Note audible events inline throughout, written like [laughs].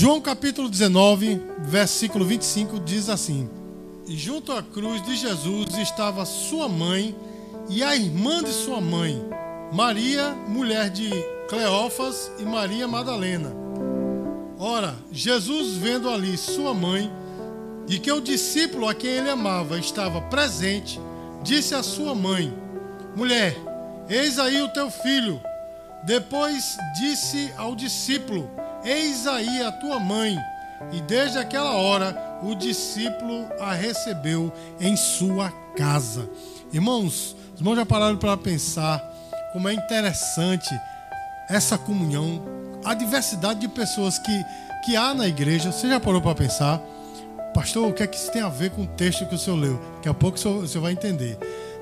João capítulo 19, versículo 25 diz assim: E junto à cruz de Jesus estava sua mãe e a irmã de sua mãe, Maria, mulher de Cleófas e Maria Madalena. Ora, Jesus vendo ali sua mãe e que o discípulo a quem ele amava estava presente, disse à sua mãe: Mulher, eis aí o teu filho. Depois disse ao discípulo: Eis aí a tua mãe. E desde aquela hora o discípulo a recebeu em sua casa. Irmãos, os irmãos já pararam para pensar como é interessante essa comunhão, a diversidade de pessoas que, que há na igreja. Você já parou para pensar? Pastor, o que é que isso tem a ver com o texto que o senhor leu? Daqui a pouco o senhor, o senhor vai entender.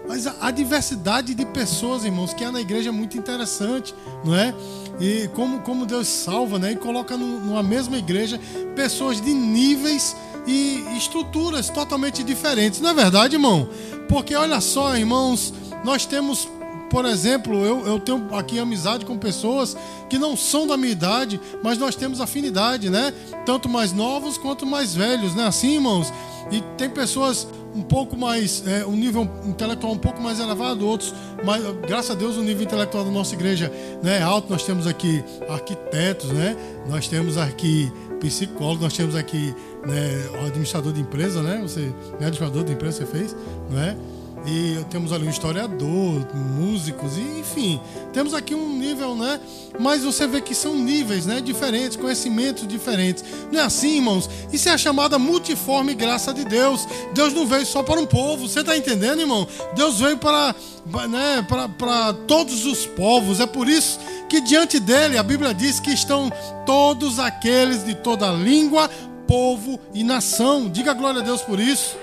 Mas a, a, diversidade de pessoas, irmãos, que há na igreja é muito interessante, não é? E como, como Deus salva, né? E coloca numa mesma igreja pessoas de níveis e estruturas totalmente diferentes. Não é verdade, irmão? Porque olha só, irmãos, nós temos por exemplo, eu, eu tenho aqui amizade com pessoas que não são da minha idade, mas nós temos afinidade, né? Tanto mais novos quanto mais velhos, né? Assim, irmãos. E tem pessoas um pouco mais, é, um nível intelectual um pouco mais elevado, outros, mas graças a Deus o nível intelectual da nossa igreja né, é alto. Nós temos aqui arquitetos, né? Nós temos aqui psicólogos, nós temos aqui né, administrador de empresa, né? Você, né, administrador de empresa você fez, não é? E temos ali um historiador, músicos, e, enfim, temos aqui um nível, né? Mas você vê que são níveis, né? Diferentes, conhecimentos diferentes. Não é assim, irmãos? Isso é a chamada multiforme graça de Deus. Deus não veio só para um povo, você está entendendo, irmão? Deus veio para, né, para, para todos os povos. É por isso que diante dele a Bíblia diz que estão todos aqueles de toda língua, povo e nação. Diga glória a Deus por isso.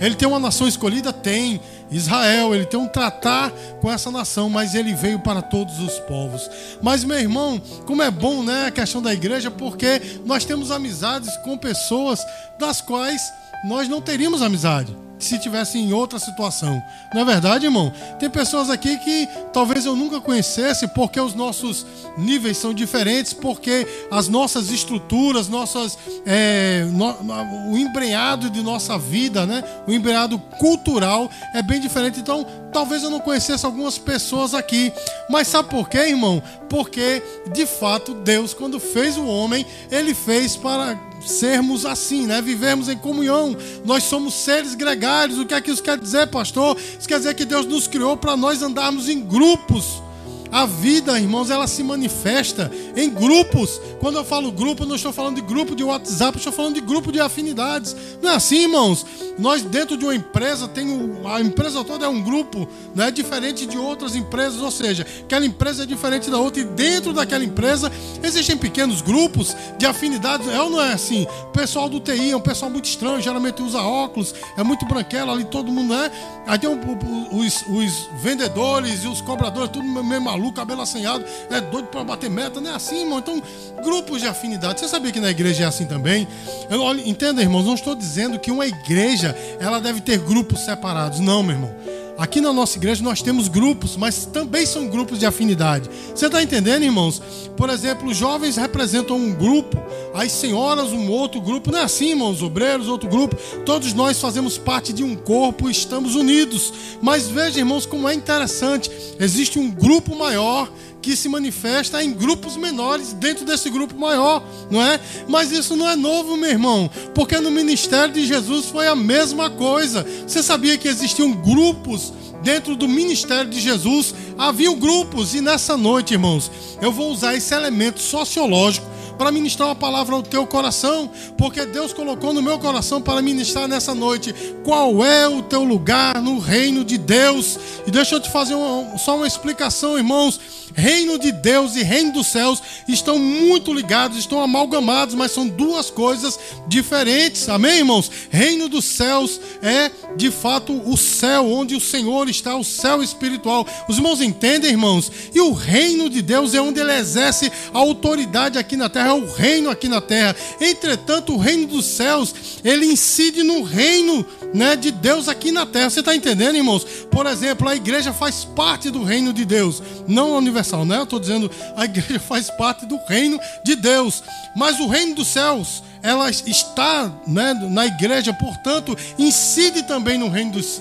Ele tem uma nação escolhida? Tem. Israel, ele tem um tratar com essa nação, mas ele veio para todos os povos. Mas, meu irmão, como é bom, né, a questão da igreja, porque nós temos amizades com pessoas das quais nós não teríamos amizade se tivesse em outra situação. Não é verdade, irmão? Tem pessoas aqui que talvez eu nunca conhecesse porque os nossos níveis são diferentes, porque as nossas estruturas, nossas, é, no, o embreado de nossa vida, né? o embreado cultural é bem diferente. Então, talvez eu não conhecesse algumas pessoas aqui. Mas sabe por quê, irmão? Porque, de fato, Deus, quando fez o homem, ele fez para sermos assim, né? Vivermos em comunhão. Nós somos seres gregários. O que é que isso quer dizer, pastor? Isso quer dizer que Deus nos criou para nós andarmos em grupos. A vida, irmãos, ela se manifesta em grupos. Quando eu falo grupo, não estou falando de grupo de WhatsApp, estou falando de grupo de afinidades. Não é assim, irmãos? Nós, dentro de uma empresa, tem o, a empresa toda é um grupo, não é diferente de outras empresas, ou seja, aquela empresa é diferente da outra, e dentro daquela empresa existem pequenos grupos de afinidades. É ou não é assim? O pessoal do TI é um pessoal muito estranho, geralmente usa óculos, é muito branquelo ali, todo mundo, né? Aí tem os, os vendedores e os cobradores, tudo meio maluco cabelo assanhado, é doido para bater meta, não é assim, irmão? Então, grupos de afinidade. Você sabia que na igreja é assim também? Eu, olha, entenda, irmãos, não estou dizendo que uma igreja ela deve ter grupos separados. Não, meu irmão. Aqui na nossa igreja nós temos grupos, mas também são grupos de afinidade. Você está entendendo, irmãos? Por exemplo, os jovens representam um grupo, as senhoras um outro grupo. Não é assim, irmãos? Obreiros, outro grupo. Todos nós fazemos parte de um corpo estamos unidos. Mas veja, irmãos, como é interessante. Existe um grupo maior que se manifesta em grupos menores dentro desse grupo maior, não é? Mas isso não é novo, meu irmão, porque no ministério de Jesus foi a mesma coisa. Você sabia que existiam grupos dentro do ministério de Jesus? Haviam grupos e nessa noite, irmãos, eu vou usar esse elemento sociológico para ministrar uma palavra ao teu coração, porque Deus colocou no meu coração para ministrar nessa noite qual é o teu lugar no reino de Deus. E deixa eu te fazer uma, só uma explicação, irmãos. Reino de Deus e reino dos céus estão muito ligados, estão amalgamados, mas são duas coisas diferentes. Amém, irmãos? Reino dos céus é de fato o céu onde o Senhor está, o céu espiritual. Os irmãos entendem, irmãos? E o reino de Deus é onde ele exerce a autoridade aqui na terra, é o reino aqui na terra. Entretanto, o reino dos céus, ele incide no reino né, de Deus aqui na terra. Você está entendendo, irmãos? Por exemplo, a igreja faz parte do reino de Deus, não universal, né? Eu estou dizendo a [laughs] igreja faz parte do reino de Deus, mas o reino dos céus ela está né, na igreja, portanto, incide também no reino, dos,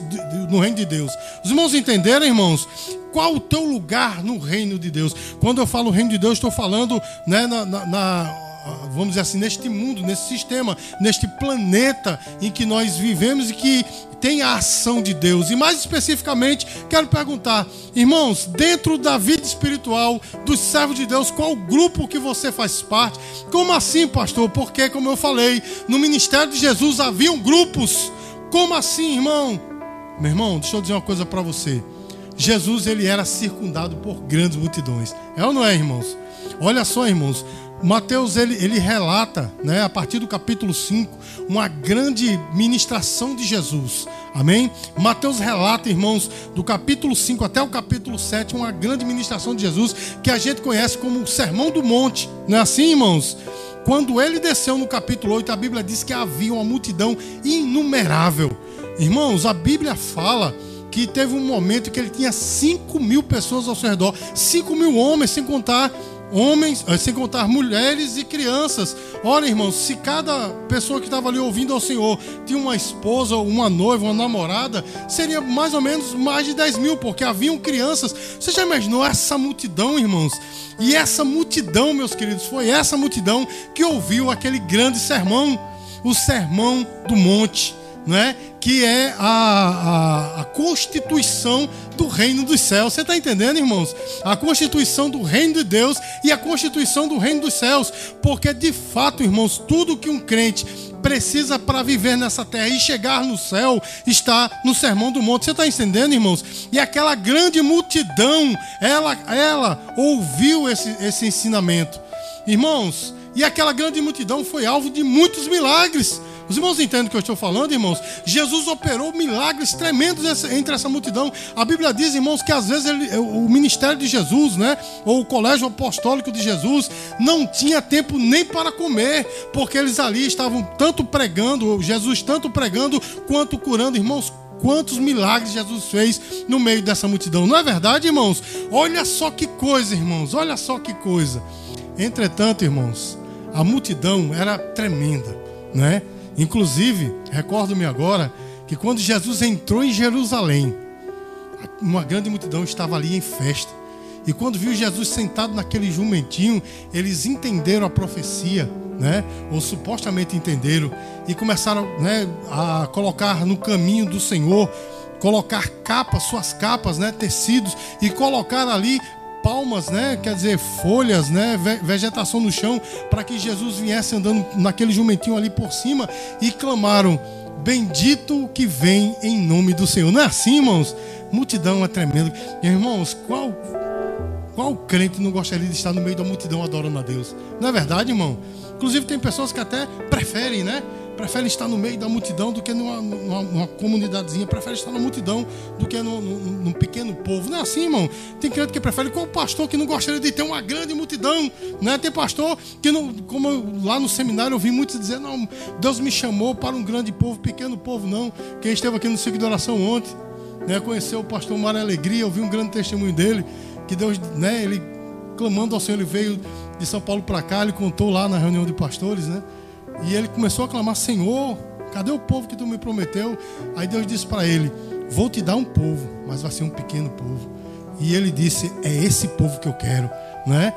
no reino de Deus. Os irmãos entenderam, irmãos? Qual o teu lugar no reino de Deus? Quando eu falo reino de Deus, estou falando né, na, na, na vamos dizer assim, neste mundo, nesse sistema, neste planeta em que nós vivemos e que tem a ação de Deus. E mais especificamente, quero perguntar, irmãos, dentro da vida espiritual dos servos de Deus, qual grupo que você faz parte? Como assim, pastor? Porque, como eu falei, no ministério de Jesus haviam grupos. Como assim, irmão? Meu irmão, deixa eu dizer uma coisa para você. Jesus ele era circundado por grandes multidões. É ou não é, irmãos? Olha só, irmãos, Mateus ele, ele relata, né, a partir do capítulo 5, uma grande ministração de Jesus. Amém? Mateus relata, irmãos, do capítulo 5 até o capítulo 7, uma grande ministração de Jesus que a gente conhece como o Sermão do Monte. Não é assim, irmãos? Quando ele desceu no capítulo 8, a Bíblia diz que havia uma multidão inumerável. Irmãos, a Bíblia fala que teve um momento que ele tinha 5 mil pessoas ao seu redor, 5 mil homens, sem contar homens, eh, sem contar mulheres e crianças. Olha, irmãos, se cada pessoa que estava ali ouvindo ao Senhor tinha uma esposa, uma noiva, uma namorada, seria mais ou menos mais de 10 mil, porque haviam crianças. Você já imaginou essa multidão, irmãos? E essa multidão, meus queridos, foi essa multidão que ouviu aquele grande sermão, o sermão do monte né? que é a, a, a, constituição do reino dos céus. Você está entendendo, irmãos? A constituição do reino de Deus e a constituição do reino dos céus. Porque, de fato, irmãos, tudo que um crente precisa para viver nessa terra e chegar no céu está no Sermão do Monte. Você está entendendo, irmãos? E aquela grande multidão, ela, ela ouviu esse, esse ensinamento. Irmãos, e aquela grande multidão foi alvo de muitos milagres. Os irmãos entendem o que eu estou falando, irmãos? Jesus operou milagres tremendos entre essa multidão. A Bíblia diz, irmãos, que às vezes ele, o ministério de Jesus, né, ou o colégio apostólico de Jesus, não tinha tempo nem para comer, porque eles ali estavam tanto pregando, Jesus tanto pregando quanto curando, irmãos. Quantos milagres Jesus fez no meio dessa multidão, não é verdade, irmãos? Olha só que coisa, irmãos, olha só que coisa. Entretanto, irmãos, a multidão era tremenda, né? Inclusive, recordo-me agora que quando Jesus entrou em Jerusalém, uma grande multidão estava ali em festa. E quando viu Jesus sentado naquele jumentinho, eles entenderam a profecia, né? Ou supostamente entenderam e começaram, né, a colocar no caminho do Senhor, colocar capas, suas capas, né, tecidos e colocar ali palmas, né? Quer dizer, folhas, né? Vegetação no chão, para que Jesus viesse andando naquele jumentinho ali por cima e clamaram: Bendito que vem em nome do Senhor. Não é assim, irmãos? Multidão é tremendo. Irmãos, qual qual crente não gostaria de estar no meio da multidão adorando a Deus? Não é verdade, irmão? Inclusive tem pessoas que até preferem, né? Prefere estar no meio da multidão do que numa, numa, numa comunidadezinha, prefere estar na multidão do que num, num, num, pequeno povo. Não é assim, irmão. Tem crente que prefere, qual pastor que não gostaria de ter uma grande multidão? Né? Tem pastor que, não, como eu, lá no seminário eu vi muitos dizer, não, Deus me chamou para um grande povo, pequeno povo não. Quem esteve aqui no ciclo de oração ontem, né, conheceu o pastor Mário Alegria, eu vi um grande testemunho dele, que Deus, né, ele clamando ao Senhor, ele veio de São Paulo para cá, ele contou lá na reunião de pastores, né? E ele começou a clamar: Senhor, cadê o povo que tu me prometeu? Aí Deus disse para ele: Vou te dar um povo, mas vai ser um pequeno povo. E ele disse: É esse povo que eu quero. Né?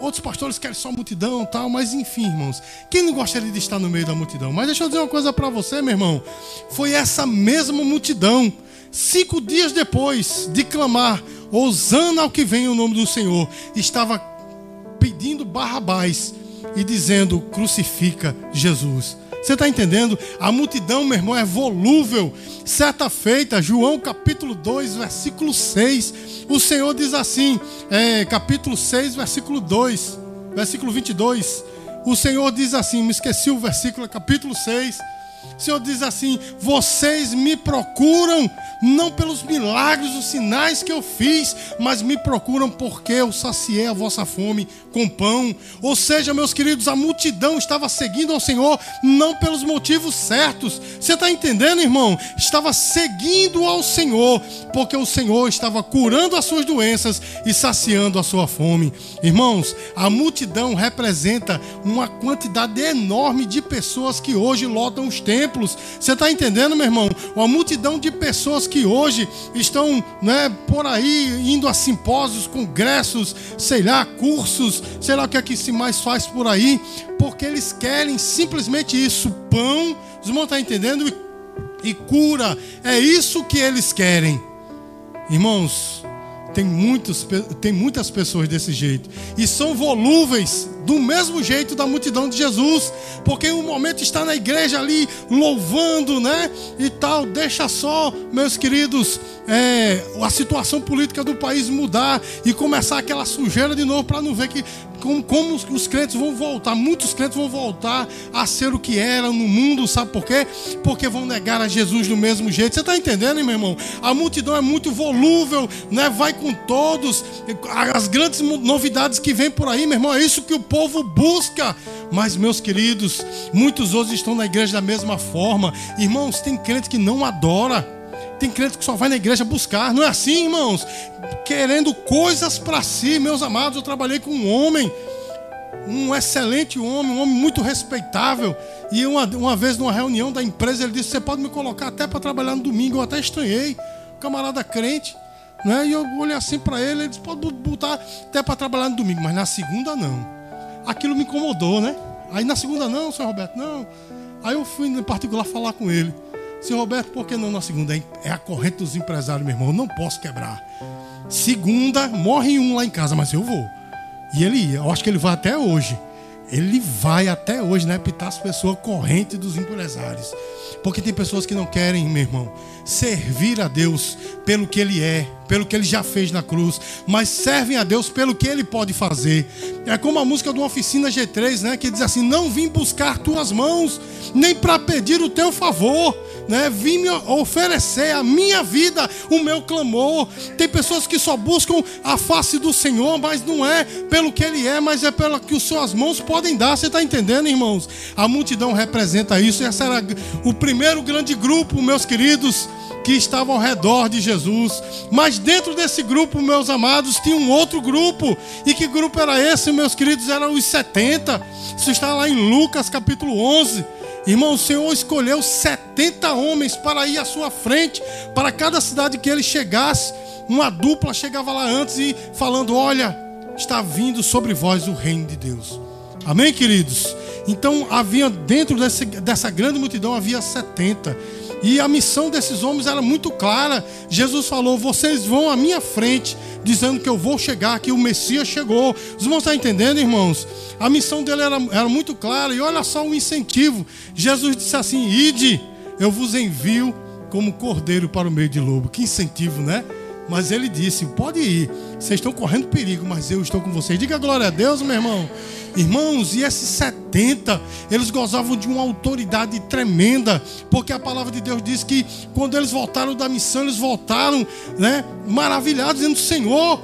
Outros pastores querem só multidão tal, mas enfim, irmãos, quem não gostaria de estar no meio da multidão? Mas deixa eu dizer uma coisa para você, meu irmão. Foi essa mesma multidão, cinco dias depois de clamar, Osana ao que vem o nome do Senhor, estava pedindo Barrabás e dizendo: crucifica Jesus. Você está entendendo? A multidão, meu irmão, é volúvel. Certa feita, João capítulo 2, versículo 6, o Senhor diz assim, é, capítulo 6, versículo 2, versículo 22. O Senhor diz assim, me esqueci o versículo, capítulo 6, O Senhor diz assim: vocês me procuram não pelos milagres, os sinais que eu fiz, mas me procuram porque eu saciei a vossa fome com pão. Ou seja, meus queridos, a multidão estava seguindo ao Senhor não pelos motivos certos. Você está entendendo, irmão? Estava seguindo ao Senhor porque o Senhor estava curando as suas doenças e saciando a sua fome. Irmãos, a multidão representa uma quantidade enorme de pessoas que hoje lotam os templos. Você está entendendo, meu irmão? Uma multidão de pessoas que hoje estão né, por aí indo a simpósios, congressos, sei lá, cursos, sei lá o que é que se mais faz por aí, porque eles querem simplesmente isso: pão, os irmãos estão entendendo? E, e cura. É isso que eles querem. Irmãos, tem, muitos, tem muitas pessoas desse jeito. E são volúveis do mesmo jeito da multidão de Jesus. Porque o momento está na igreja ali louvando, né? E tal. Deixa só, meus queridos, é, a situação política do país mudar e começar aquela sujeira de novo para não ver que como, como os, os, crentes vão voltar, muitos crentes vão voltar a ser o que eram no mundo, sabe por quê? Porque vão negar a Jesus do mesmo jeito. Você está entendendo, hein, meu irmão? A multidão é muito volúvel, né? vai com todos. As grandes novidades que vem por aí, meu irmão, é isso que o povo busca. Mas, meus queridos, muitos outros estão na igreja da mesma forma. Irmãos, tem crente que não adora. Tem crente que só vai na igreja buscar. Não é assim, irmãos? Querendo coisas para si, meus amados. Eu trabalhei com um homem, um excelente homem, um homem muito respeitável. E uma, uma vez numa reunião da empresa, ele disse: Você pode me colocar até para trabalhar no domingo. Eu até estranhei. Camarada crente. Né? E eu olhei assim para ele, ele disse: Pode botar até para trabalhar no domingo, mas na segunda não. Aquilo me incomodou, né? Aí na segunda não, senhor Roberto, não. Aí eu fui em particular falar com ele. Senhor Roberto, por que não na segunda? É a corrente dos empresários, meu irmão. Não posso quebrar. Segunda, morre um lá em casa, mas eu vou. E ele, eu acho que ele vai até hoje. Ele vai até hoje, né? Pitar as pessoas corrente dos empresários. Porque tem pessoas que não querem, meu irmão, servir a Deus pelo que Ele é, pelo que Ele já fez na cruz, mas servem a Deus pelo que Ele pode fazer. É como a música de uma oficina G3, né? Que diz assim: Não vim buscar tuas mãos, nem para pedir o teu favor, né? Vim me oferecer a minha vida, o meu clamor. Tem pessoas que só buscam a face do Senhor, mas não é pelo que Ele é, mas é pelo que as suas mãos podem dar. Você está entendendo, irmãos? A multidão representa isso. Esse era o primeiro grande grupo, meus queridos, que estava ao redor de Jesus. Mas dentro desse grupo, meus amados, tinha um outro grupo. E que grupo era esse, meus queridos? Eram os 70. Isso está lá em Lucas capítulo 11. Irmão, o Senhor escolheu 70 homens para ir à sua frente, para cada cidade que ele chegasse. Uma dupla chegava lá antes e falando: Olha, está vindo sobre vós o reino de Deus. Amém, queridos? Então havia dentro desse, dessa grande multidão havia 70. E a missão desses homens era muito clara. Jesus falou: Vocês vão à minha frente, dizendo que eu vou chegar, que o Messias chegou. Os irmãos estão entendendo, irmãos? A missão dele era, era muito clara. E olha só o incentivo. Jesus disse assim: Ide, eu vos envio como cordeiro para o meio de lobo. Que incentivo, né? Mas ele disse: Pode ir, vocês estão correndo perigo, mas eu estou com vocês. Diga glória a Deus, meu irmão. Irmãos, e esses 70, eles gozavam de uma autoridade tremenda, porque a palavra de Deus diz que quando eles voltaram da missão, eles voltaram, né, maravilhados, dizendo: Senhor,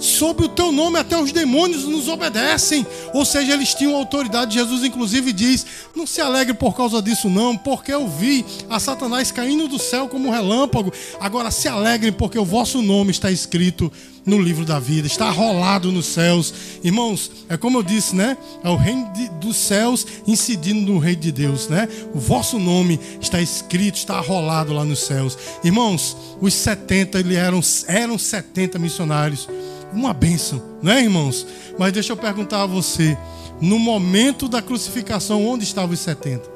sob o teu nome até os demônios nos obedecem. Ou seja, eles tinham autoridade. Jesus, inclusive, diz: Não se alegre por causa disso, não, porque eu vi a Satanás caindo do céu como um relâmpago. Agora se alegrem, porque o vosso nome está escrito no livro da vida, está arrolado nos céus. Irmãos, é como eu disse, né? É o reino de, dos céus incidindo no reino de Deus, né? O vosso nome está escrito, está arrolado lá nos céus. Irmãos, os 70 eles eram, eram 70 missionários uma bênção, né, irmãos? Mas deixa eu perguntar a você: no momento da crucificação, onde estavam os 70?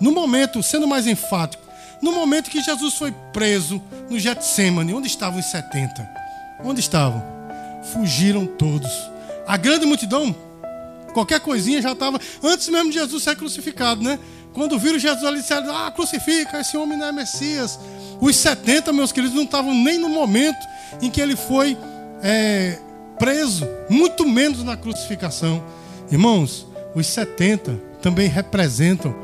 No momento, sendo mais enfático, no momento que Jesus foi preso no Getsemane, onde estavam os 70? Onde estavam? Fugiram todos. A grande multidão, qualquer coisinha já estava, antes mesmo de Jesus ser crucificado, né? Quando viram Jesus ali, disseram: Ah, crucifica, esse homem não é Messias. Os 70, meus queridos, não estavam nem no momento em que ele foi é, preso, muito menos na crucificação. Irmãos, os 70 também representam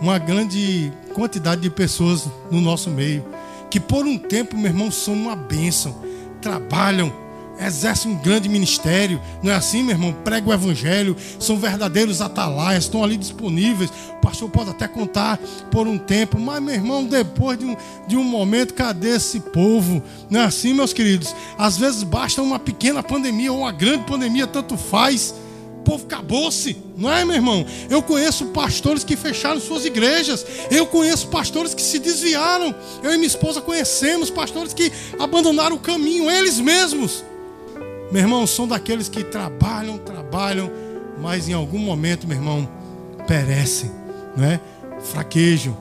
uma grande quantidade de pessoas no nosso meio que por um tempo, meu irmão, são uma bênção, trabalham, exercem um grande ministério, não é assim, meu irmão? Pregam o evangelho, são verdadeiros atalaias, estão ali disponíveis. O pastor pode até contar por um tempo, mas, meu irmão, depois de um, de um momento, cadê esse povo? Não é assim, meus queridos? Às vezes basta uma pequena pandemia ou uma grande pandemia, tanto faz o povo acabou-se, não é, meu irmão? Eu conheço pastores que fecharam suas igrejas. Eu conheço pastores que se desviaram. Eu e minha esposa conhecemos pastores que abandonaram o caminho, eles mesmos. Meu irmão, são daqueles que trabalham, trabalham, mas em algum momento, meu irmão, perecem, não é? Fraquejam.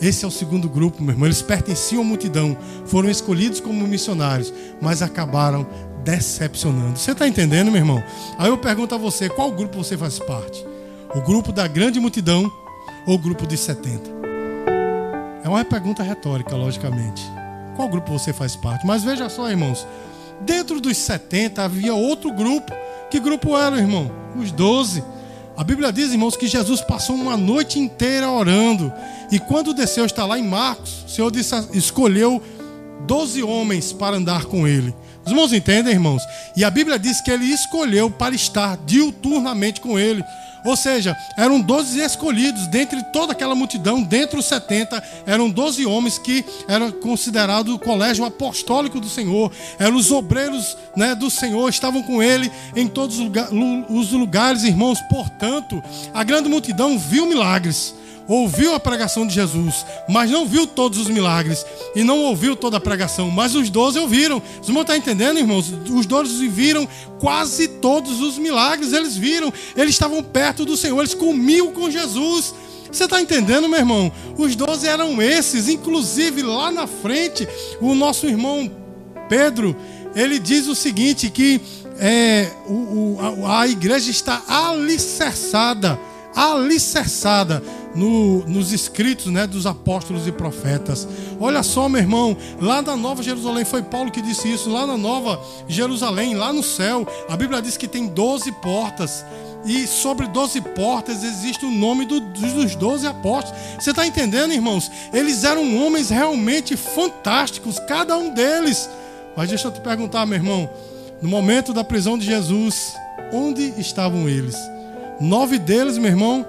Esse é o segundo grupo, meu irmão. Eles pertenciam à multidão, foram escolhidos como missionários, mas acabaram decepcionando. Você está entendendo, meu irmão? Aí eu pergunto a você: qual grupo você faz parte? O grupo da grande multidão ou o grupo dos 70? É uma pergunta retórica, logicamente. Qual grupo você faz parte? Mas veja só, irmãos. Dentro dos 70 havia outro grupo. Que grupo era, irmão? Os 12. A Bíblia diz, irmãos, que Jesus passou uma noite inteira orando. E quando desceu, está lá em Marcos, o Senhor disse, escolheu 12 homens para andar com ele. Os irmãos entendem, irmãos? E a Bíblia diz que ele escolheu para estar diuturnamente com ele. Ou seja, eram 12 escolhidos, dentre toda aquela multidão, dentre os 70, eram 12 homens que eram considerados o colégio apostólico do Senhor, eram os obreiros né, do Senhor, estavam com ele em todos os lugares, irmãos. Portanto, a grande multidão viu milagres, ouviu a pregação de Jesus, mas não viu todos os milagres e não ouviu toda a pregação, mas os doze ouviram. Irmãos estão entendendo, irmãos? Os doze viram quase todos os milagres, eles viram, eles estavam perto do Senhor, eles comiam com Jesus. Você está entendendo, meu irmão? Os doze eram esses, inclusive lá na frente, o nosso irmão Pedro, ele diz o seguinte: que é, o, o, a, a igreja está alicerçada, alicerçada no, nos escritos né, dos apóstolos e profetas. Olha só, meu irmão, lá na Nova Jerusalém, foi Paulo que disse isso, lá na Nova Jerusalém, lá no céu, a Bíblia diz que tem 12 portas. E sobre 12 portas existe o nome do, dos 12 apóstolos. Você está entendendo, irmãos? Eles eram homens realmente fantásticos, cada um deles. Mas deixa eu te perguntar, meu irmão, no momento da prisão de Jesus, onde estavam eles? Nove deles, meu irmão,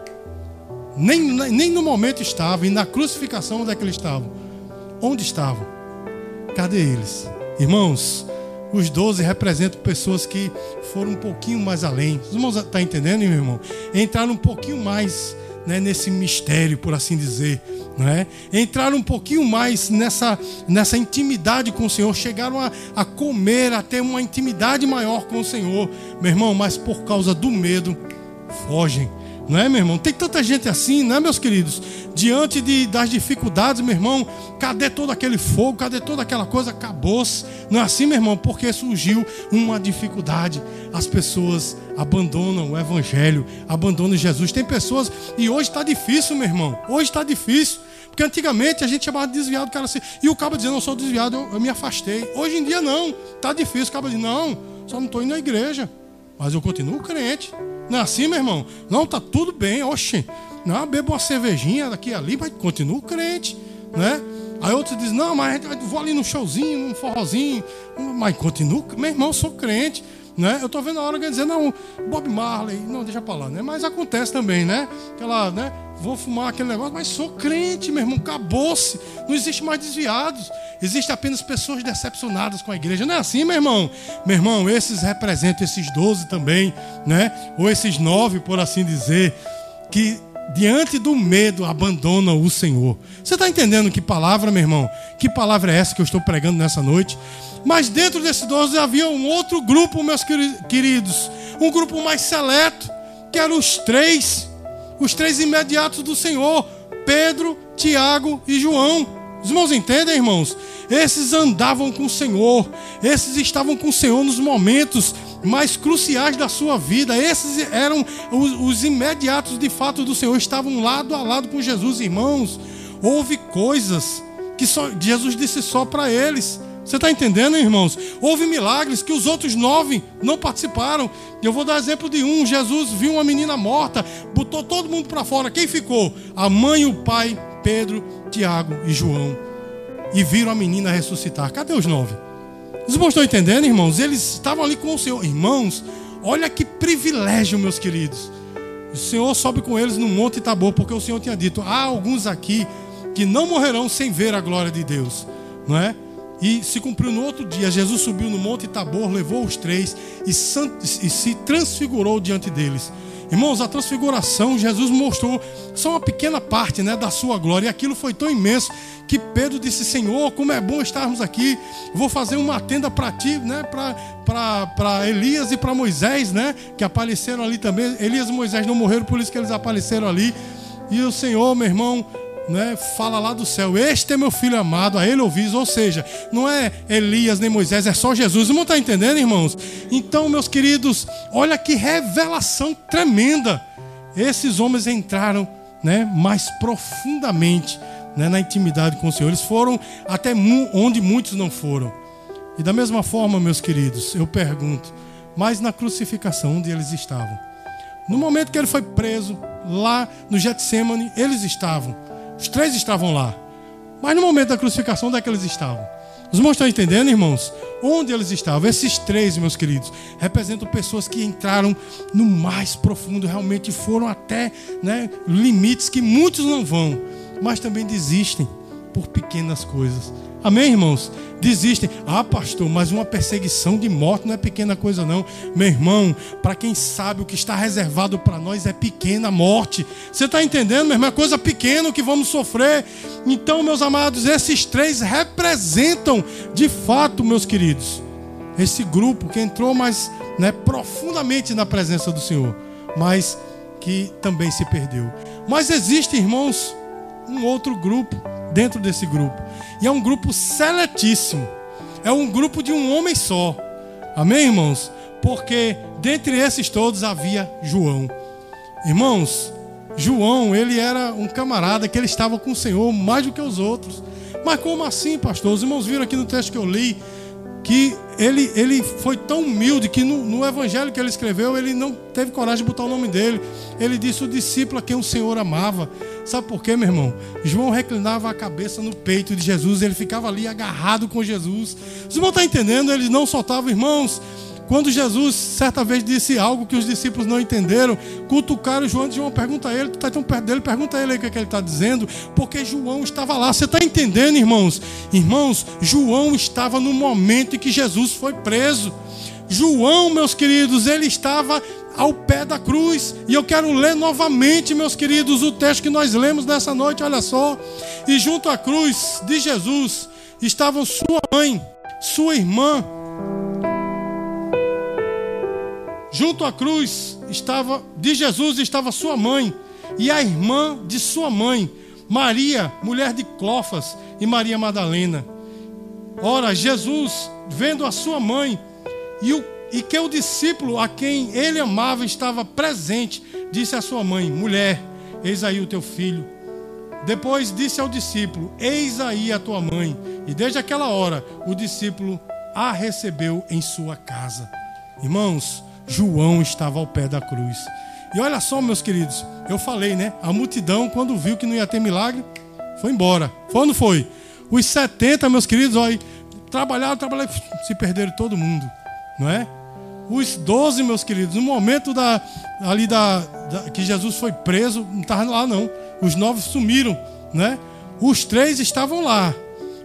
nem, nem no momento estavam, e na crucificação onde é que eles estavam? Onde estavam? Cadê eles? Irmãos, os doze representam pessoas que foram um pouquinho mais além. Os irmãos estão tá entendendo, meu irmão? Entraram um pouquinho mais né, nesse mistério, por assim dizer. Né? Entraram um pouquinho mais nessa, nessa intimidade com o Senhor. Chegaram a, a comer, a ter uma intimidade maior com o Senhor. Meu irmão, mas por causa do medo, fogem não é, meu irmão? Tem tanta gente assim, não é, meus queridos? Diante de, das dificuldades, meu irmão, cadê todo aquele fogo? Cadê toda aquela coisa? Acabou-se. Não é assim, meu irmão? Porque surgiu uma dificuldade. As pessoas abandonam o Evangelho, abandonam Jesus. Tem pessoas, e hoje está difícil, meu irmão. Hoje está difícil. Porque antigamente a gente chamava de desviado, cara assim, e o cabo dizendo, não sou desviado, eu, eu me afastei. Hoje em dia não, está difícil. O cabo diz, não, só não estou indo à igreja. Mas eu continuo crente. Não é assim, meu irmão? Não, tá tudo bem, oxe. Não, bebo uma cervejinha daqui ali, mas continuo crente, né? Aí outros dizem, não, mas vou ali no showzinho, num forrozinho, mas continuo, meu irmão, sou crente. Né? Eu estou vendo a hora de dizer, não, Bob Marley, não, deixa para lá, né? Mas acontece também, né? Aquela, né? Vou fumar aquele negócio, mas sou crente, meu irmão, acabou-se. Não existe mais desviados. Existem apenas pessoas decepcionadas com a igreja. Não é assim, meu irmão? Meu irmão, esses representam esses doze também, né? Ou esses nove, por assim dizer, que diante do medo abandonam o Senhor. Você está entendendo que palavra, meu irmão? Que palavra é essa que eu estou pregando nessa noite? Mas dentro desses doze havia um outro grupo, meus queridos, um grupo mais seleto, que eram os três, os três imediatos do Senhor: Pedro, Tiago e João. Os irmãos entendem, irmãos? Esses andavam com o Senhor, esses estavam com o Senhor nos momentos mais cruciais da sua vida. Esses eram os, os imediatos de fato do Senhor, estavam lado a lado com Jesus, irmãos. Houve coisas que só, Jesus disse só para eles. Você está entendendo, irmãos? Houve milagres que os outros nove não participaram. Eu vou dar exemplo de um. Jesus viu uma menina morta, botou todo mundo para fora. Quem ficou? A mãe e o pai Pedro, Tiago e João e viram a menina ressuscitar. Cadê os nove? Irmãos estão entendendo, irmãos? Eles estavam ali com o Senhor. Irmãos, olha que privilégio, meus queridos. O Senhor sobe com eles no Monte Tabor, porque o Senhor tinha dito: há alguns aqui que não morrerão sem ver a glória de Deus, não é? E se cumpriu no outro dia. Jesus subiu no Monte Tabor, levou os três e se transfigurou diante deles. Irmãos, a transfiguração, Jesus mostrou só uma pequena parte né, da sua glória. E aquilo foi tão imenso que Pedro disse: Senhor, como é bom estarmos aqui. Vou fazer uma tenda para ti, né, para Elias e para Moisés, né, que apareceram ali também. Elias e Moisés não morreram, por isso que eles apareceram ali. E o Senhor, meu irmão, né, fala lá do céu: Este é meu filho amado, a ele ouvis. Ou seja, não é Elias nem Moisés, é só Jesus. Não está entendendo, irmãos? Então, meus queridos, olha que revelação tremenda. Esses homens entraram né, mais profundamente né, na intimidade com o Senhor. Eles foram até onde muitos não foram. E da mesma forma, meus queridos, eu pergunto: mas na crucificação, onde eles estavam? No momento que ele foi preso, lá no Getsemane, eles estavam. Os três estavam lá. Mas no momento da crucificação, onde é que eles estavam? Os irmãos estão entendendo, irmãos? Onde eles estavam? Esses três, meus queridos, representam pessoas que entraram no mais profundo, realmente foram até né, limites que muitos não vão, mas também desistem por pequenas coisas. Amém, irmãos? Desistem. Ah, pastor, mas uma perseguição de morte não é pequena coisa, não. Meu irmão, para quem sabe o que está reservado para nós é pequena morte. Você está entendendo, meu irmão? É coisa pequena que vamos sofrer. Então, meus amados, esses três representam, de fato, meus queridos, esse grupo que entrou mais né, profundamente na presença do Senhor, mas que também se perdeu. Mas existe, irmãos, um outro grupo dentro desse grupo. E é um grupo seletíssimo. É um grupo de um homem só. Amém, irmãos? Porque dentre esses todos havia João. Irmãos, João, ele era um camarada que ele estava com o Senhor mais do que os outros. Mas como assim, pastor? Os irmãos viram aqui no texto que eu li que ele, ele foi tão humilde que no, no, evangelho que ele escreveu, ele não teve coragem de botar o nome dele. Ele disse o discípulo a quem o Senhor amava. Sabe por quê, meu irmão? João reclinava a cabeça no peito de Jesus, ele ficava ali agarrado com Jesus. Os irmãos estão entendendo? Ele não soltava, irmãos. Quando Jesus, certa vez, disse algo que os discípulos não entenderam, cutucaram João, João pergunta a ele, tu está tão perto dele, pergunta a ele o que, é que ele está dizendo, porque João estava lá. Você está entendendo, irmãos? Irmãos, João estava no momento em que Jesus foi preso. João, meus queridos, ele estava ao pé da cruz. E eu quero ler novamente, meus queridos, o texto que nós lemos nessa noite, olha só. E junto à cruz de Jesus estavam sua mãe, sua irmã, Junto à cruz estava de Jesus estava sua mãe e a irmã de sua mãe, Maria, mulher de Clofas, e Maria Madalena. Ora, Jesus, vendo a sua mãe e, o, e que o discípulo a quem ele amava estava presente, disse à sua mãe: Mulher, eis aí o teu filho. Depois disse ao discípulo: Eis aí a tua mãe. E desde aquela hora, o discípulo a recebeu em sua casa. Irmãos, João estava ao pé da cruz. E olha só, meus queridos, eu falei, né? A multidão, quando viu que não ia ter milagre, foi embora. Foi ou não foi? Os 70, meus queridos, olha, trabalharam, trabalharam, [laughs] se perderam todo mundo, não é? Os 12, meus queridos, no momento da, ali da, da que Jesus foi preso, não estava lá não. Os nove sumiram, né? Os três estavam lá.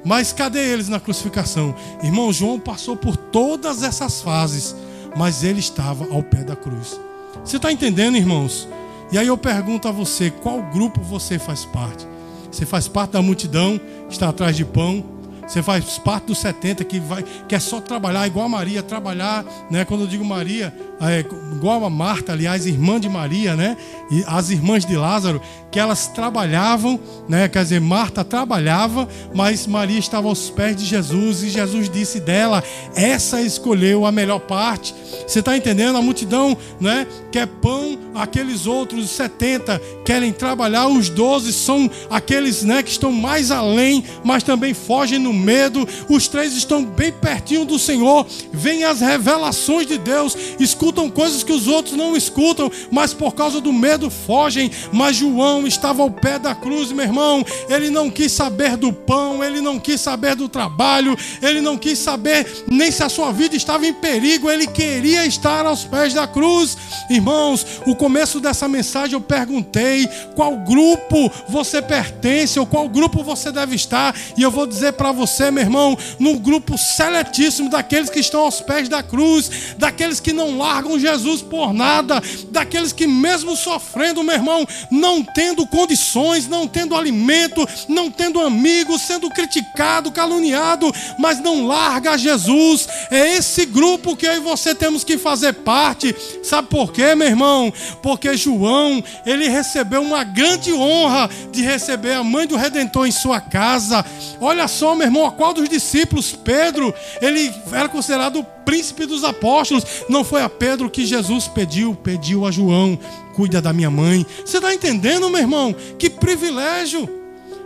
Mas cadê eles na crucificação? Irmão João passou por todas essas fases mas ele estava ao pé da cruz. Você está entendendo, irmãos? E aí eu pergunto a você: qual grupo você faz parte? Você faz parte da multidão, está atrás de pão, você faz parte dos 70 que vai que é só trabalhar igual a Maria, trabalhar, né? Quando eu digo Maria, é, igual a Marta, aliás, irmã de Maria, né? E as irmãs de Lázaro, que elas trabalhavam, né? Quer dizer, Marta trabalhava, mas Maria estava aos pés de Jesus e Jesus disse dela: essa escolheu a melhor parte. Você está entendendo? A multidão, né? Quer pão, aqueles outros 70 querem trabalhar, os 12 são aqueles, né? Que estão mais além, mas também fogem no medo, os três estão bem pertinho do Senhor, vêm as revelações de Deus, escutam coisas que os outros não escutam, mas por causa do medo fogem. Mas João estava ao pé da cruz, meu irmão, ele não quis saber do pão, ele não quis saber do trabalho, ele não quis saber nem se a sua vida estava em perigo, ele queria estar aos pés da cruz. Irmãos, o começo dessa mensagem eu perguntei qual grupo você pertence ou qual grupo você deve estar, e eu vou dizer para você, meu irmão, no grupo seletíssimo daqueles que estão aos pés da cruz, daqueles que não largam Jesus por nada, daqueles que, mesmo sofrendo, meu irmão, não tendo condições, não tendo alimento, não tendo amigos, sendo criticado, caluniado, mas não larga Jesus. É esse grupo que eu e você temos que fazer parte. Sabe por quê, meu irmão? Porque João, ele recebeu uma grande honra de receber a mãe do redentor em sua casa. Olha só, meu irmão, a qual dos discípulos, Pedro, ele era considerado o príncipe dos apóstolos. Não foi a Pedro que Jesus pediu, pediu a João: cuida da minha mãe. Você está entendendo, meu irmão? Que privilégio.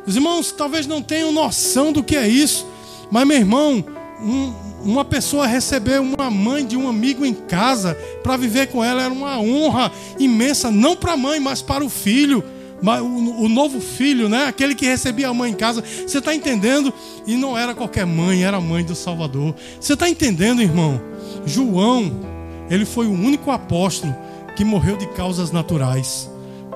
Os irmãos talvez não tenham noção do que é isso, mas, meu irmão, um, uma pessoa receber uma mãe de um amigo em casa para viver com ela era uma honra imensa, não para a mãe, mas para o filho o novo filho, né? Aquele que recebia a mãe em casa. Você está entendendo? E não era qualquer mãe, era a mãe do Salvador. Você está entendendo, irmão? João, ele foi o único apóstolo que morreu de causas naturais.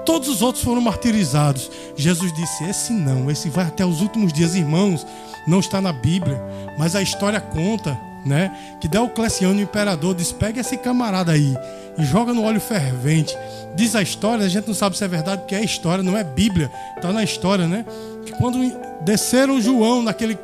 Todos os outros foram martirizados. Jesus disse: Esse não, esse vai até os últimos dias, irmãos. Não está na Bíblia, mas a história conta, né? Que Diocleciano, o imperador, disse: Pega esse camarada aí joga no óleo fervente. Diz a história, a gente não sabe se é verdade, porque é história, não é Bíblia, está na história, né? Que quando desceram João naquele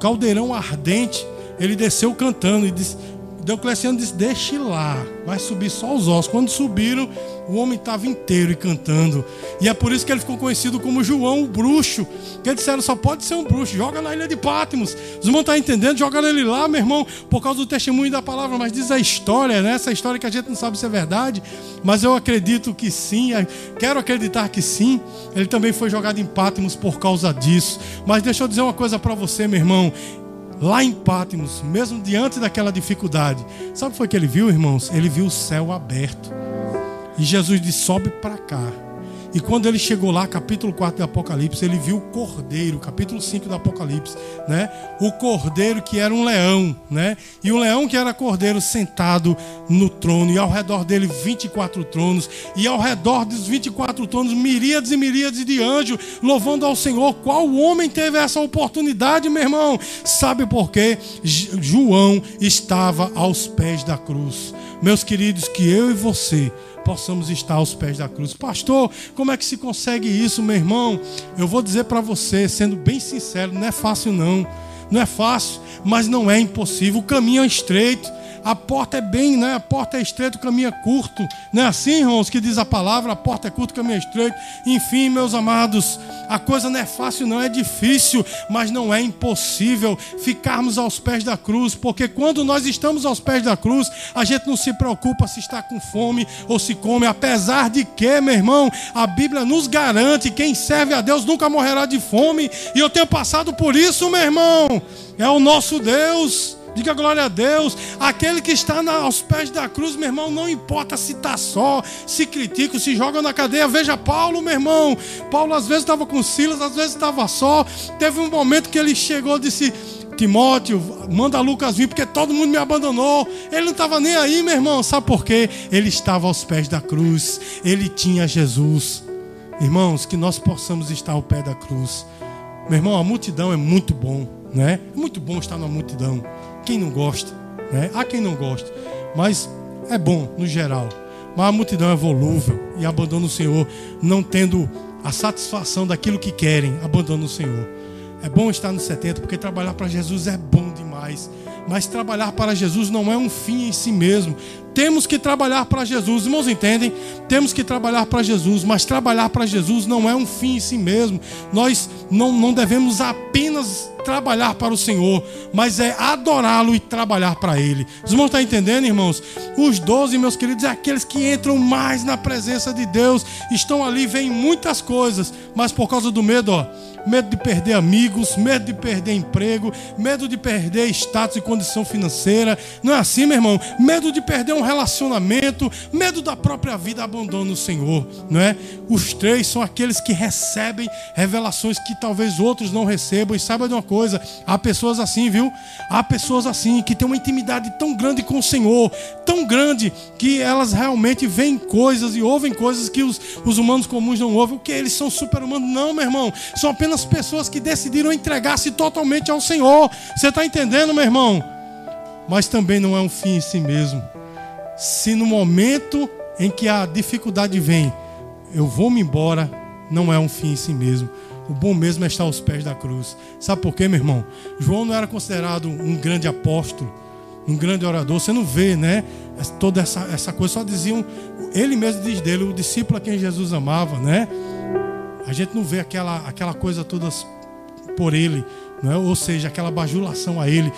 caldeirão ardente, ele desceu cantando e disse: Diocleciano disse: Deixe lá, vai subir só os ossos. Quando subiram, o homem estava inteiro e cantando. E é por isso que ele ficou conhecido como João o Bruxo. Que disseram: só pode ser um bruxo, joga na ilha de Pátimos. Os irmãos estão entendendo? Joga ele lá, meu irmão, por causa do testemunho da palavra. Mas diz a história, né? Essa história que a gente não sabe se é verdade. Mas eu acredito que sim, quero acreditar que sim. Ele também foi jogado em Pátimos por causa disso. Mas deixa eu dizer uma coisa para você, meu irmão lá em Pátimos, mesmo diante daquela dificuldade, sabe o que foi que ele viu, irmãos? Ele viu o céu aberto. E Jesus disse: sobe para cá. E quando ele chegou lá, capítulo 4 do Apocalipse, ele viu o cordeiro, capítulo 5 do Apocalipse, né? O cordeiro que era um leão, né? E o leão que era cordeiro sentado no trono, e ao redor dele 24 tronos, e ao redor dos 24 tronos, miríades e miríades de anjos louvando ao Senhor. Qual homem teve essa oportunidade, meu irmão? Sabe por quê? João estava aos pés da cruz. Meus queridos, que eu e você possamos estar aos pés da cruz. Pastor, como é que se consegue isso, meu irmão? Eu vou dizer para você, sendo bem sincero, não é fácil não. Não é fácil, mas não é impossível. O caminho é estreito. A porta é bem, né? A porta é estreita, o caminho é curto. Não é assim, irmãos, que diz a palavra? A porta é curta, o caminho é estreito. Enfim, meus amados, a coisa não é fácil, não é difícil, mas não é impossível ficarmos aos pés da cruz, porque quando nós estamos aos pés da cruz, a gente não se preocupa se está com fome ou se come, apesar de que, meu irmão, a Bíblia nos garante: quem serve a Deus nunca morrerá de fome, e eu tenho passado por isso, meu irmão. É o nosso Deus. Diga glória a Deus. Aquele que está aos pés da cruz, meu irmão, não importa se está só, se critica, se joga na cadeia. Veja Paulo, meu irmão. Paulo às vezes estava com Silas, às vezes estava só. Teve um momento que ele chegou e disse: Timóteo, manda Lucas vir, porque todo mundo me abandonou. Ele não estava nem aí, meu irmão. Sabe por quê? Ele estava aos pés da cruz. Ele tinha Jesus. Irmãos, que nós possamos estar ao pé da cruz. Meu irmão, a multidão é muito bom, né? É muito bom estar na multidão. Quem não gosta, né? Há quem não gosta, mas é bom no geral. Mas a multidão é volúvel e abandona o Senhor, não tendo a satisfação daquilo que querem, abandona o Senhor. É bom estar no 70 porque trabalhar para Jesus é bom demais. Mas trabalhar para Jesus não é um fim em si mesmo. Temos que trabalhar para Jesus, irmãos entendem? Temos que trabalhar para Jesus, mas trabalhar para Jesus não é um fim em si mesmo. Nós não, não devemos apenas trabalhar para o Senhor, mas é adorá-lo e trabalhar para Ele. Os irmãos estão entendendo, irmãos? Os doze, meus queridos, é aqueles que entram mais na presença de Deus, estão ali, veem muitas coisas, mas por causa do medo, ó medo de perder amigos, medo de perder emprego, medo de perder status e condição financeira. Não é assim, meu irmão? Medo de perder um relacionamento, medo da própria vida, abandono o Senhor, não é? Os três são aqueles que recebem revelações que talvez outros não recebam. E saiba de uma coisa, há pessoas assim, viu? Há pessoas assim que têm uma intimidade tão grande com o Senhor, tão grande que elas realmente veem coisas e ouvem coisas que os, os humanos comuns não ouvem, porque eles são super-humanos. Não, meu irmão, são apenas pessoas que decidiram entregar-se totalmente ao Senhor. Você está entendendo, meu irmão? Mas também não é um fim em si mesmo. Se no momento em que a dificuldade vem, eu vou me embora, não é um fim em si mesmo. O bom mesmo é estar aos pés da cruz. Sabe por quê, meu irmão? João não era considerado um grande apóstolo, um grande orador. Você não vê, né? Toda essa, essa coisa. Só diziam, ele mesmo diz dele, o discípulo a quem Jesus amava, né? A gente não vê aquela, aquela coisa toda por ele, não é? ou seja, aquela bajulação a ele.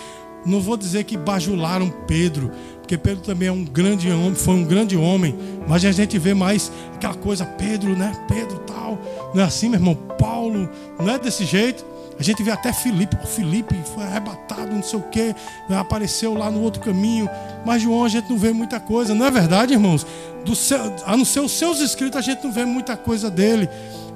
Não vou dizer que bajularam Pedro, porque Pedro também é um grande homem, foi um grande homem, mas a gente vê mais aquela coisa, Pedro, né? Pedro tal, não é assim, meu irmão? Paulo, não é desse jeito. A gente vê até Filipe, o Filipe foi arrebatado, não sei o que, apareceu lá no outro caminho. Mas João a gente não vê muita coisa, não é verdade, irmãos? Do seu, a não ser os seus escritos, a gente não vê muita coisa dele.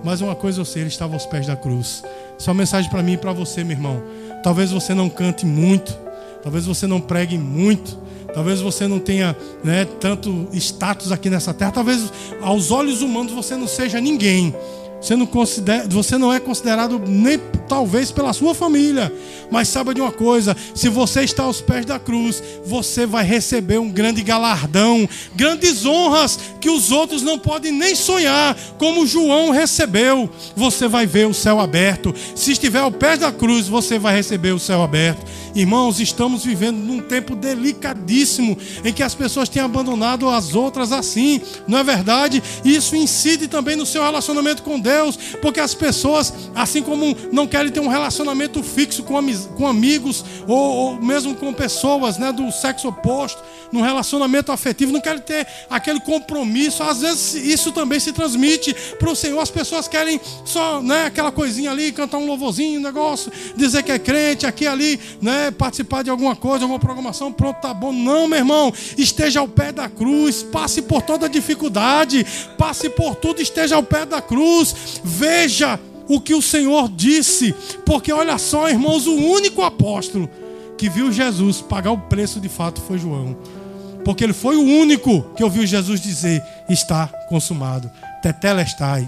Mas uma coisa eu sei, ele estava aos pés da cruz. Uma mensagem para mim e para você, meu irmão. Talvez você não cante muito, talvez você não pregue muito, talvez você não tenha né, tanto status aqui nessa terra, talvez aos olhos humanos você não seja ninguém. Você não, considera, você não é considerado nem talvez pela sua família. Mas saiba de uma coisa: se você está aos pés da cruz, você vai receber um grande galardão, grandes honras que os outros não podem nem sonhar, como João recebeu. Você vai ver o céu aberto. Se estiver ao pé da cruz, você vai receber o céu aberto. Irmãos, estamos vivendo num tempo delicadíssimo em que as pessoas têm abandonado as outras assim, não é verdade? Isso incide também no seu relacionamento com Deus, porque as pessoas, assim como não querem ter um relacionamento fixo com, com amigos ou, ou mesmo com pessoas né, do sexo oposto, num relacionamento afetivo, não querem ter aquele compromisso. Às vezes isso também se transmite para o Senhor. As pessoas querem só né, aquela coisinha ali, cantar um louvorzinho, um negócio, dizer que é crente, aqui ali, né, participar de alguma coisa, alguma programação, pronto, tá bom. Não, meu irmão, esteja ao pé da cruz, passe por toda dificuldade, passe por tudo, esteja ao pé da cruz, veja o que o Senhor disse, porque olha só, irmãos, o único apóstolo que viu Jesus pagar o preço de fato foi João. Porque ele foi o único que ouviu Jesus dizer: está consumado. Tetelestai.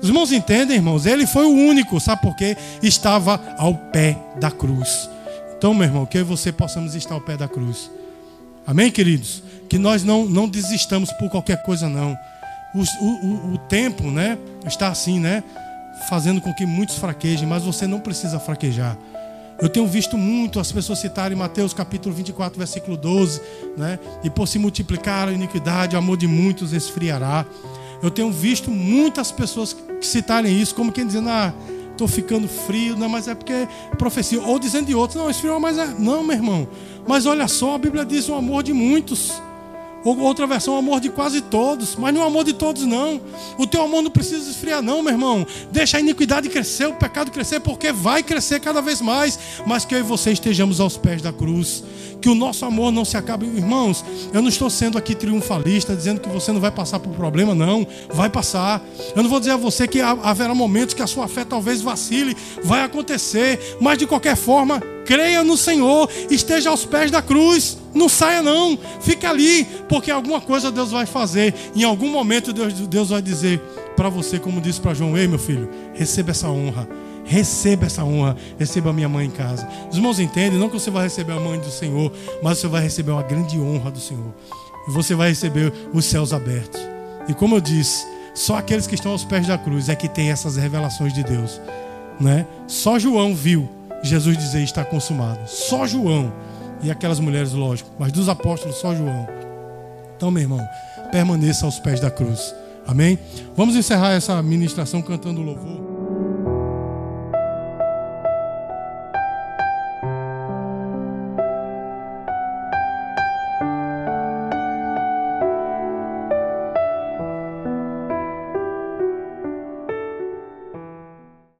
Os irmãos entendem, irmãos? Ele foi o único, sabe por quê? Estava ao pé da cruz. Então, meu irmão, que eu e você possamos estar ao pé da cruz. Amém, queridos? Que nós não, não desistamos por qualquer coisa, não. O, o, o tempo, né? Está assim, né? Fazendo com que muitos fraquejem, mas você não precisa fraquejar. Eu tenho visto muito as pessoas citarem Mateus capítulo 24, versículo 12, né? E por se multiplicar a iniquidade, o amor de muitos esfriará. Eu tenho visto muitas pessoas citarem isso, como quem dizendo, ah, estou ficando frio, não, mas é porque profecia. Ou dizendo de outros, não, esfriou, mas é. Não, meu irmão. Mas olha só, a Bíblia diz o amor de muitos. Ou outra versão, amor de quase todos. Mas não é o amor de todos, não. O teu amor não precisa esfriar, não, meu irmão. Deixa a iniquidade crescer, o pecado crescer, porque vai crescer cada vez mais. Mas que eu e você estejamos aos pés da cruz que o nosso amor não se acabe. Irmãos, eu não estou sendo aqui triunfalista, dizendo que você não vai passar por problema, não. Vai passar. Eu não vou dizer a você que haverá momentos que a sua fé talvez vacile, vai acontecer, mas de qualquer forma, creia no Senhor, esteja aos pés da cruz. Não saia não, fica ali, porque alguma coisa Deus vai fazer. Em algum momento Deus, Deus vai dizer para você, como disse para João: Ei, meu filho, receba essa honra Receba essa honra, receba a minha mãe em casa. Os irmãos entendem, não que você vai receber a mãe do Senhor, mas você vai receber uma grande honra do Senhor. E você vai receber os céus abertos. E como eu disse, só aqueles que estão aos pés da cruz é que tem essas revelações de Deus. Né? Só João viu Jesus dizer está consumado. Só João. E aquelas mulheres, lógico. Mas dos apóstolos, só João. Então, meu irmão, permaneça aos pés da cruz. Amém? Vamos encerrar essa ministração cantando louvor.